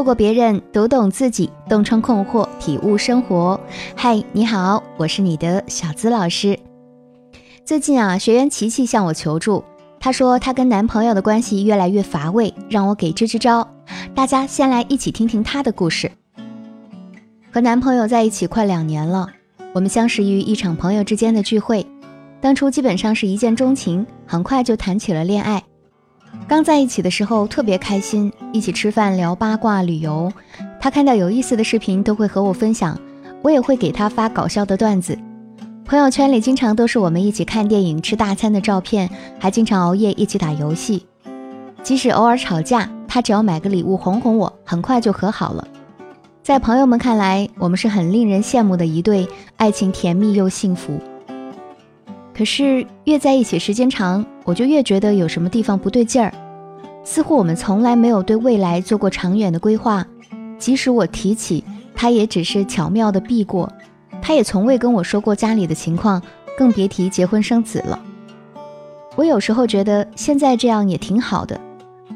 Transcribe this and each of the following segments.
透过别人读懂自己，洞穿困惑，体悟生活。嗨，你好，我是你的小资老师。最近啊，学员琪琪向我求助，她说她跟男朋友的关系越来越乏味，让我给支支招。大家先来一起听听她的故事。和男朋友在一起快两年了，我们相识于一场朋友之间的聚会，当初基本上是一见钟情，很快就谈起了恋爱。刚在一起的时候特别开心，一起吃饭、聊八卦、旅游。他看到有意思的视频都会和我分享，我也会给他发搞笑的段子。朋友圈里经常都是我们一起看电影、吃大餐的照片，还经常熬夜一起打游戏。即使偶尔吵架，他只要买个礼物哄哄我，很快就和好了。在朋友们看来，我们是很令人羡慕的一对，爱情甜蜜又幸福。可是越在一起时间长，我就越觉得有什么地方不对劲儿，似乎我们从来没有对未来做过长远的规划。即使我提起，他也只是巧妙的避过。他也从未跟我说过家里的情况，更别提结婚生子了。我有时候觉得现在这样也挺好的，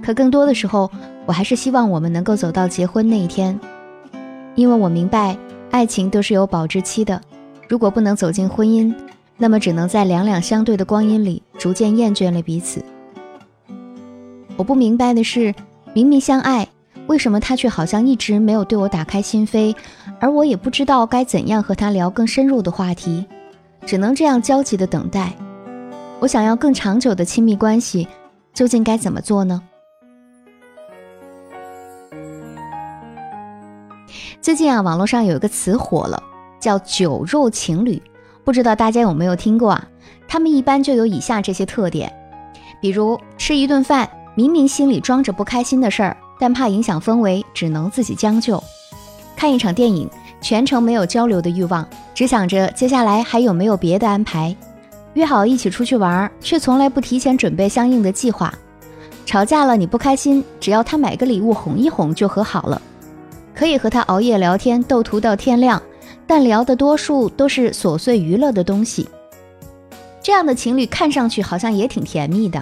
可更多的时候，我还是希望我们能够走到结婚那一天，因为我明白爱情都是有保质期的，如果不能走进婚姻。那么只能在两两相对的光阴里，逐渐厌倦了彼此。我不明白的是，明明相爱，为什么他却好像一直没有对我打开心扉，而我也不知道该怎样和他聊更深入的话题，只能这样焦急的等待。我想要更长久的亲密关系，究竟该怎么做呢？最近啊，网络上有一个词火了，叫“酒肉情侣”。不知道大家有没有听过啊？他们一般就有以下这些特点，比如吃一顿饭，明明心里装着不开心的事儿，但怕影响氛围，只能自己将就；看一场电影，全程没有交流的欲望，只想着接下来还有没有别的安排；约好一起出去玩，却从来不提前准备相应的计划；吵架了你不开心，只要他买个礼物哄一哄就和好了，可以和他熬夜聊天斗图到天亮。但聊的多数都是琐碎娱乐的东西，这样的情侣看上去好像也挺甜蜜的，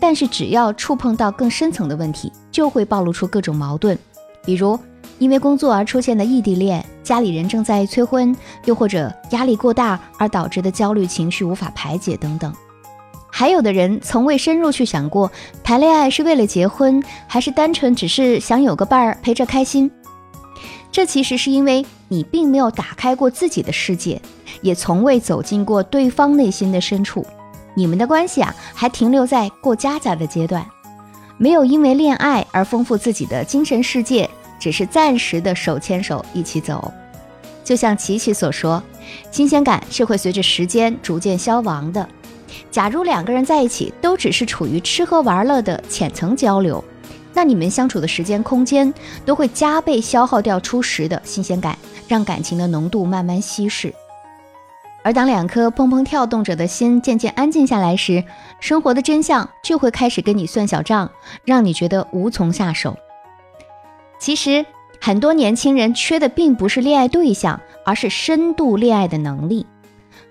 但是只要触碰到更深层的问题，就会暴露出各种矛盾，比如因为工作而出现的异地恋，家里人正在催婚，又或者压力过大而导致的焦虑情绪无法排解等等。还有的人从未深入去想过，谈恋爱是为了结婚，还是单纯只是想有个伴儿陪着开心。这其实是因为你并没有打开过自己的世界，也从未走进过对方内心的深处。你们的关系啊，还停留在过家家的阶段，没有因为恋爱而丰富自己的精神世界，只是暂时的手牵手一起走。就像琪琪所说，新鲜感是会随着时间逐渐消亡的。假如两个人在一起都只是处于吃喝玩乐的浅层交流。那你们相处的时间、空间都会加倍消耗掉初时的新鲜感，让感情的浓度慢慢稀释。而当两颗砰砰跳动着的心渐渐安静下来时，生活的真相就会开始跟你算小账，让你觉得无从下手。其实，很多年轻人缺的并不是恋爱对象，而是深度恋爱的能力。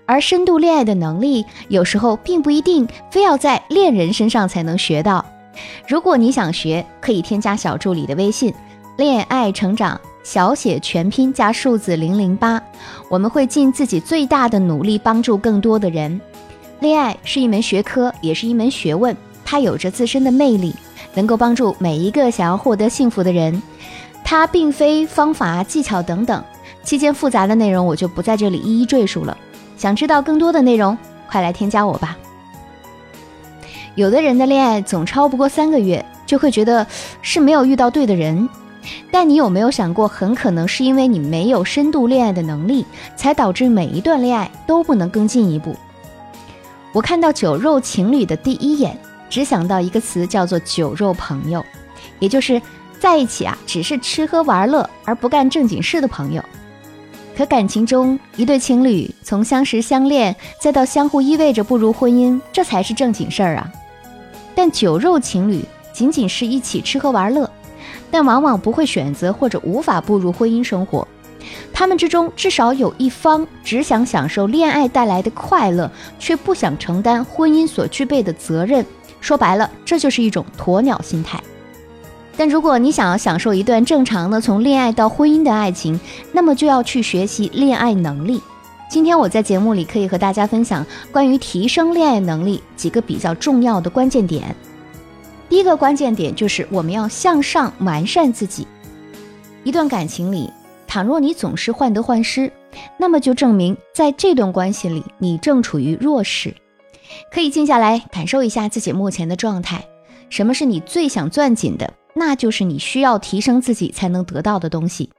而深度恋爱的能力，有时候并不一定非要在恋人身上才能学到。如果你想学，可以添加小助理的微信“恋爱成长”，小写全拼加数字零零八，我们会尽自己最大的努力帮助更多的人。恋爱是一门学科，也是一门学问，它有着自身的魅力，能够帮助每一个想要获得幸福的人。它并非方法、技巧等等，期间复杂的内容我就不在这里一一赘述了。想知道更多的内容，快来添加我吧。有的人的恋爱总超不过三个月，就会觉得是没有遇到对的人。但你有没有想过，很可能是因为你没有深度恋爱的能力，才导致每一段恋爱都不能更进一步。我看到酒肉情侣的第一眼，只想到一个词，叫做“酒肉朋友”，也就是在一起啊，只是吃喝玩乐而不干正经事的朋友。可感情中，一对情侣从相识相恋，再到相互依偎着步入婚姻，这才是正经事儿啊。但酒肉情侣仅仅是一起吃喝玩乐，但往往不会选择或者无法步入婚姻生活。他们之中至少有一方只想享受恋爱带来的快乐，却不想承担婚姻所具备的责任。说白了，这就是一种鸵鸟心态。但如果你想要享受一段正常的从恋爱到婚姻的爱情，那么就要去学习恋爱能力。今天我在节目里可以和大家分享关于提升恋爱能力几个比较重要的关键点。第一个关键点就是我们要向上完善自己。一段感情里，倘若你总是患得患失，那么就证明在这段关系里你正处于弱势。可以静下来感受一下自己目前的状态，什么是你最想攥紧的？那就是你需要提升自己才能得到的东西。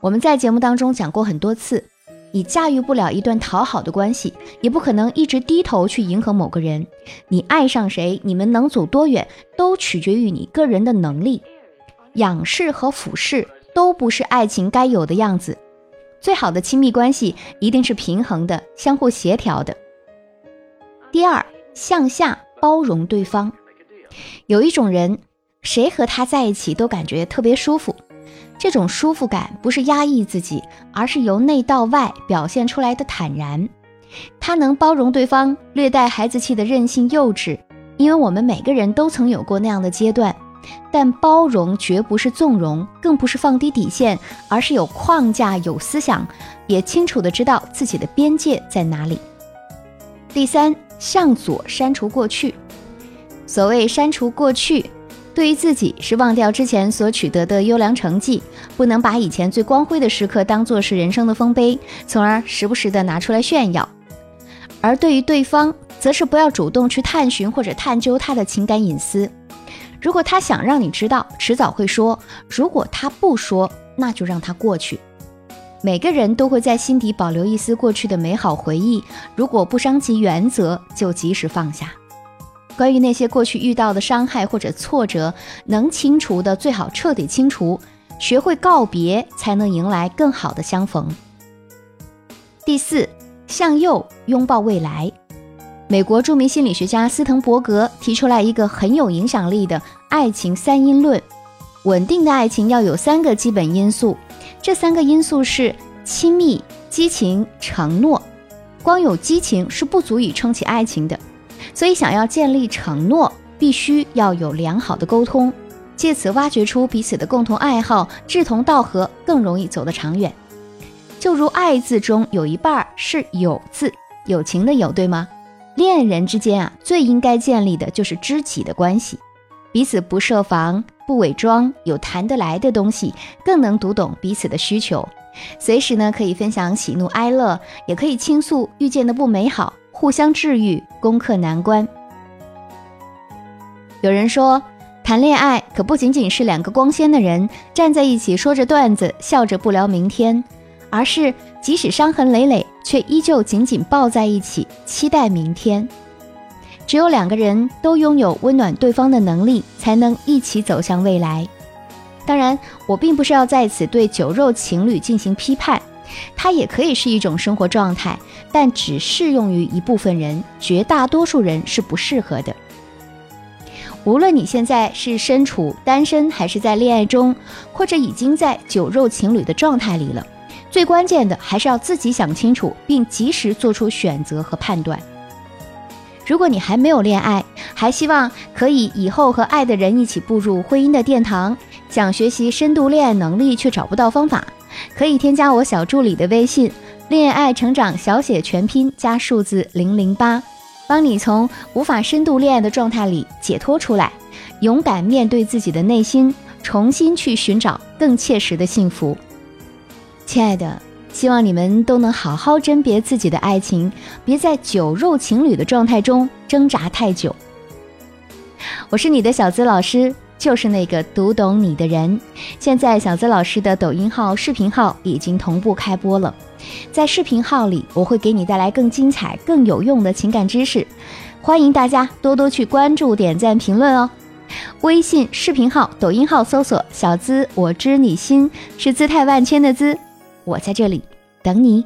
我们在节目当中讲过很多次，你驾驭不了一段讨好的关系，也不可能一直低头去迎合某个人。你爱上谁，你们能走多远，都取决于你个人的能力。仰视和俯视都不是爱情该有的样子。最好的亲密关系一定是平衡的、相互协调的。第二，向下包容对方。有一种人。谁和他在一起都感觉特别舒服，这种舒服感不是压抑自己，而是由内到外表现出来的坦然。他能包容对方略带孩子气的任性幼稚，因为我们每个人都曾有过那样的阶段。但包容绝不是纵容，更不是放低底线，而是有框架、有思想，也清楚的知道自己的边界在哪里。第三，向左删除过去。所谓删除过去。对于自己是忘掉之前所取得的优良成绩，不能把以前最光辉的时刻当作是人生的丰碑，从而时不时的拿出来炫耀；而对于对方，则是不要主动去探寻或者探究他的情感隐私。如果他想让你知道，迟早会说；如果他不说，那就让他过去。每个人都会在心底保留一丝过去的美好回忆，如果不伤及原则，就及时放下。关于那些过去遇到的伤害或者挫折，能清除的最好彻底清除，学会告别，才能迎来更好的相逢。第四，向右拥抱未来。美国著名心理学家斯滕伯格提出来一个很有影响力的爱情三因论：稳定的爱情要有三个基本因素，这三个因素是亲密、激情、承诺。光有激情是不足以撑起爱情的。所以，想要建立承诺，必须要有良好的沟通，借此挖掘出彼此的共同爱好，志同道合，更容易走得长远。就如“爱”字中有一半是“友”字，友情的“友”，对吗？恋人之间啊，最应该建立的就是知己的关系，彼此不设防、不伪装，有谈得来的东西，更能读懂彼此的需求，随时呢可以分享喜怒哀乐，也可以倾诉遇见的不美好。互相治愈，攻克难关。有人说，谈恋爱可不仅仅是两个光鲜的人站在一起说着段子，笑着不聊明天，而是即使伤痕累累，却依旧紧紧抱在一起，期待明天。只有两个人都拥有温暖对方的能力，才能一起走向未来。当然，我并不是要在此对酒肉情侣进行批判。它也可以是一种生活状态，但只适用于一部分人，绝大多数人是不适合的。无论你现在是身处单身，还是在恋爱中，或者已经在酒肉情侣的状态里了，最关键的还是要自己想清楚，并及时做出选择和判断。如果你还没有恋爱，还希望可以以后和爱的人一起步入婚姻的殿堂，想学习深度恋爱能力却找不到方法。可以添加我小助理的微信“恋爱成长小写全拼加数字零零八”，帮你从无法深度恋爱的状态里解脱出来，勇敢面对自己的内心，重新去寻找更切实的幸福。亲爱的，希望你们都能好好甄别自己的爱情，别在酒肉情侣的状态中挣扎太久。我是你的小资老师。就是那个读懂你的人。现在小资老师的抖音号、视频号已经同步开播了，在视频号里，我会给你带来更精彩、更有用的情感知识，欢迎大家多多去关注、点赞、评论哦。微信视频号、抖音号搜索“小资我知你心”，是姿态万千的资，我在这里等你。